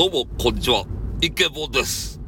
どうも、こんにちは。イケボです。